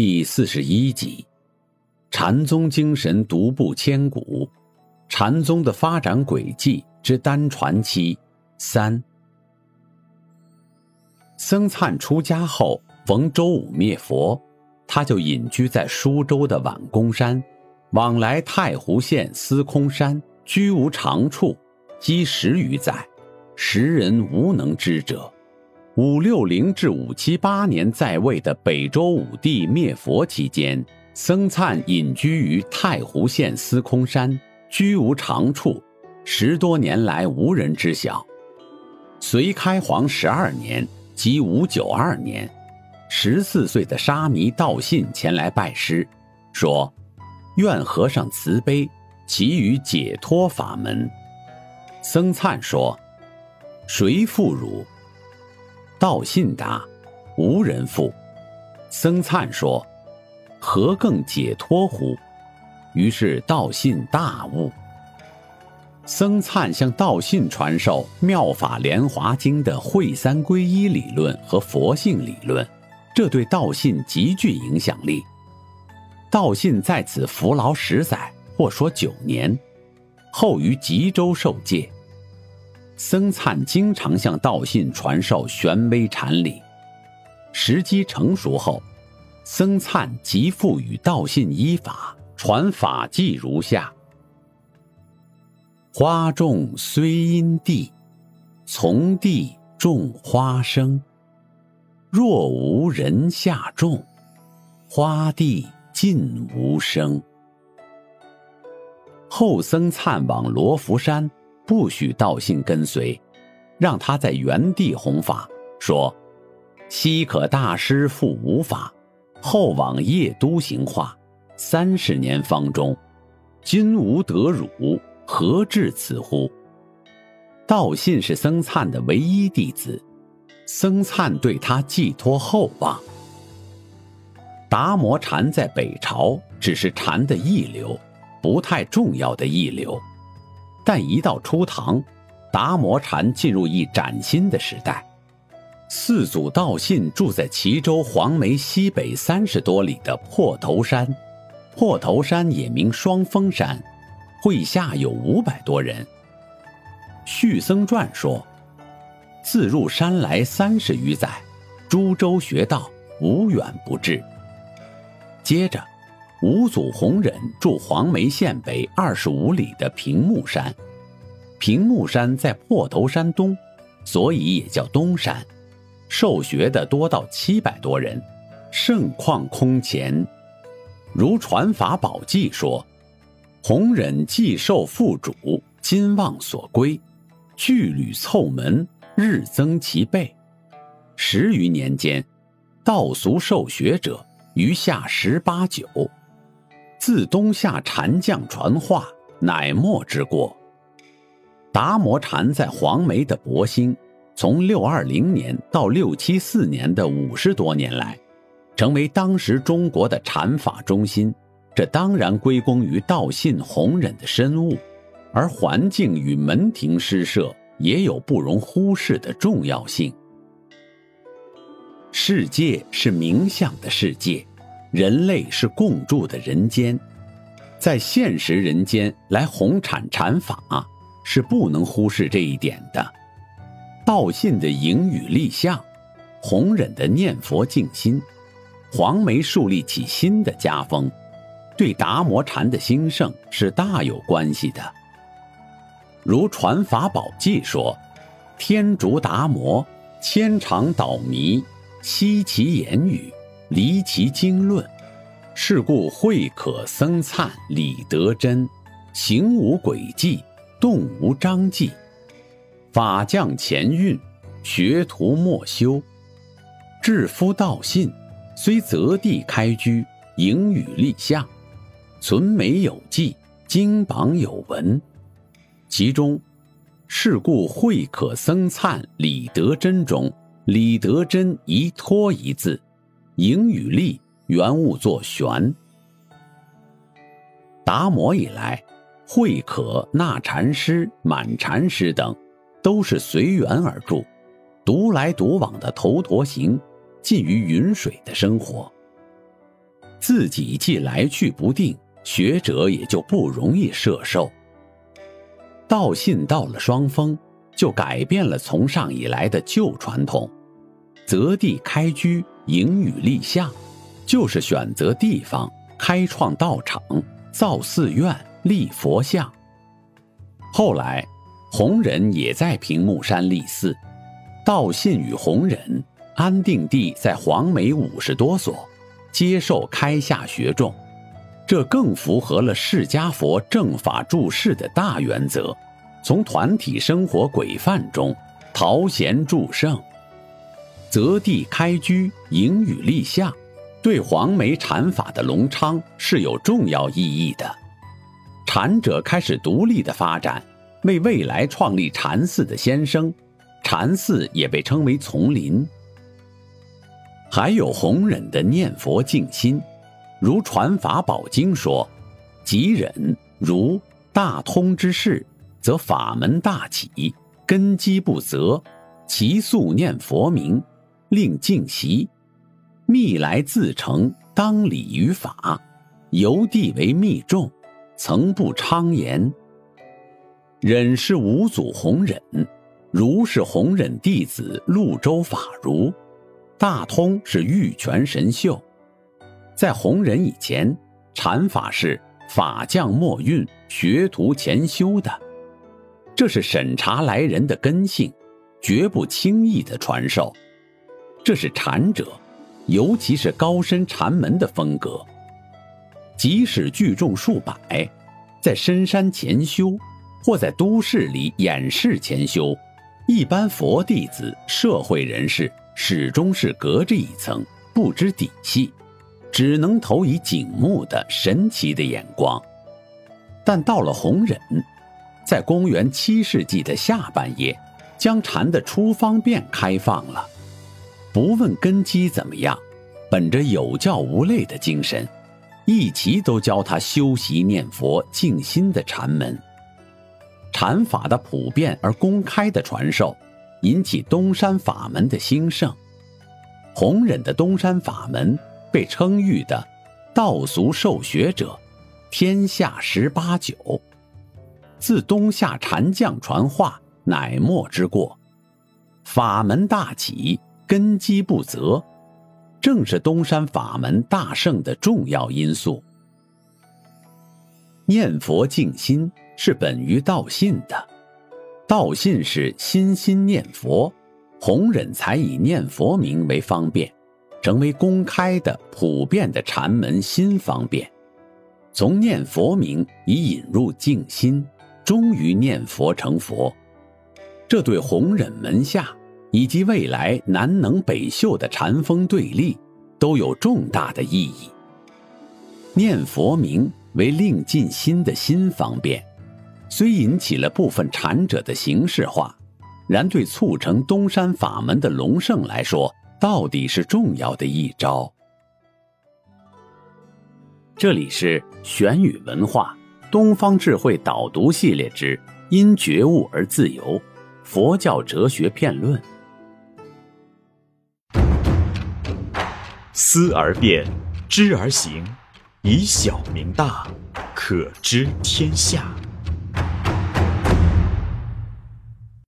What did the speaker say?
第四十一集：禅宗精神独步千古，禅宗的发展轨迹之单传奇三。僧璨出家后，逢周武灭佛。他就隐居在苏州的宛公山，往来太湖县司空山，居无常处，积十余载，时人无能知者。五六零至五七八年在位的北周武帝灭佛期间，僧璨隐居于太湖县司空山，居无常处，十多年来无人知晓。隋开皇十二年，即五九二年。十四岁的沙弥道信前来拜师，说：“愿和尚慈悲，给予解脱法门。”僧璨说：“谁负汝？”道信答：“无人负。”僧璨说：“何更解脱乎？”于是道信大悟。僧璨向道信传授《妙法莲华经》的会三归一理论和佛性理论。这对道信极具影响力。道信在此服劳十载，或说九年，后于吉州受戒。僧璨经常向道信传授玄微禅理。时机成熟后，僧璨即复与道信依法传法纪如下：花种虽因地，从地种花生。若无人下种，花地尽无声。后僧灿往罗浮山，不许道信跟随，让他在原地弘法，说：“昔可大师复无法，后往夜都行化，三十年方中，今无得汝，何至此乎？”道信是僧璨的唯一弟子。僧璨对他寄托厚望。达摩禅在北朝只是禅的一流，不太重要的一流，但一到初唐，达摩禅进入一崭新的时代。四祖道信住在齐州黄梅西北三十多里的破头山，破头山也名双峰山，会下有五百多人。续僧传说。自入山来三十余载，诸州学道无远不至。接着，五祖弘忍住黄梅县北二十五里的平木山，平木山在破头山东，所以也叫东山。受学的多到七百多人，盛况空前。如《传法宝记》说：“弘忍既受父主，今望所归，聚旅凑门。”日增其倍，十余年间，道俗受学者余下十八九。自东夏禅将传话，乃末之过。达摩禅在黄梅的博兴，从六二零年到六七四年的五十多年来，成为当时中国的禅法中心。这当然归功于道信弘忍的深悟，而环境与门庭诗社。也有不容忽视的重要性。世界是冥想的世界，人类是共住的人间，在现实人间来弘产禅法，是不能忽视这一点的。道信的迎语立相，弘忍的念佛静心，黄梅树立起新的家风，对达摩禅的兴盛是大有关系的。如《传法宝记》说：“天竺达摩牵肠导迷，悉其言语，离奇经论。是故慧可僧璨理得真，行无轨迹，动无章迹。法将前运，学徒莫修。致夫道信，虽择地开居，迎雨立象，存美有迹，经榜有文。其中，是故慧可僧璨李德珍中，李德珍一托一字，迎与立原物作玄。达摩以来，慧可、纳禅师、满禅师等，都是随缘而住，独来独往的头陀行，近于云水的生活。自己既来去不定，学者也就不容易摄受。道信到了双峰，就改变了从上以来的旧传统，择地开居，迎雨立像，就是选择地方开创道场，造寺院，立佛像。后来，弘忍也在平木山立寺，道信与弘忍安定地在黄梅五十多所，接受开下学众。这更符合了释迦佛正法注释的大原则，从团体生活规范中陶贤助圣，择地开居，迎雨立夏，对黄梅禅法的隆昌是有重要意义的。禅者开始独立的发展，为未来创立禅寺的先声，禅寺也被称为丛林。还有弘忍的念佛静心。如《传法宝经》说：“即忍如大通之事，则法门大起，根基不择，其速念佛名，令敬习，密来自成，当礼于法，由地为密众，曾不昌言。忍是五祖弘忍，如是弘忍弟子陆州法如，大通是玉泉神秀。”在弘忍以前，禅法是法将末运，学徒前修的，这是审查来人的根性，绝不轻易的传授。这是禅者，尤其是高深禅门的风格。即使聚众数百，在深山潜修，或在都市里掩饰潜修，一般佛弟子、社会人士始终是隔着一层，不知底细。只能投以景目的神奇的眼光，但到了弘忍，在公元七世纪的下半叶，将禅的出方便开放了，不问根基怎么样，本着有教无类的精神，一齐都教他修习念佛静心的禅门。禅法的普遍而公开的传授，引起东山法门的兴盛。弘忍的东山法门。被称誉的道俗受学者，天下十八九。自东夏禅将传话，乃末之过。法门大起，根基不择，正是东山法门大盛的重要因素。念佛静心是本于道信的，道信是心心念佛，弘忍才以念佛名为方便。成为公开的、普遍的禅门新方便，从念佛名以引入静心，终于念佛成佛。这对弘忍门下以及未来南能北秀的禅风对立都有重大的意义。念佛名为令尽心的新方便，虽引起了部分禅者的形式化，然对促成东山法门的隆盛来说。到底是重要的一招。这里是玄宇文化东方智慧导读系列之《因觉悟而自由》，佛教哲学辩论。思而变，知而行，以小明大，可知天下。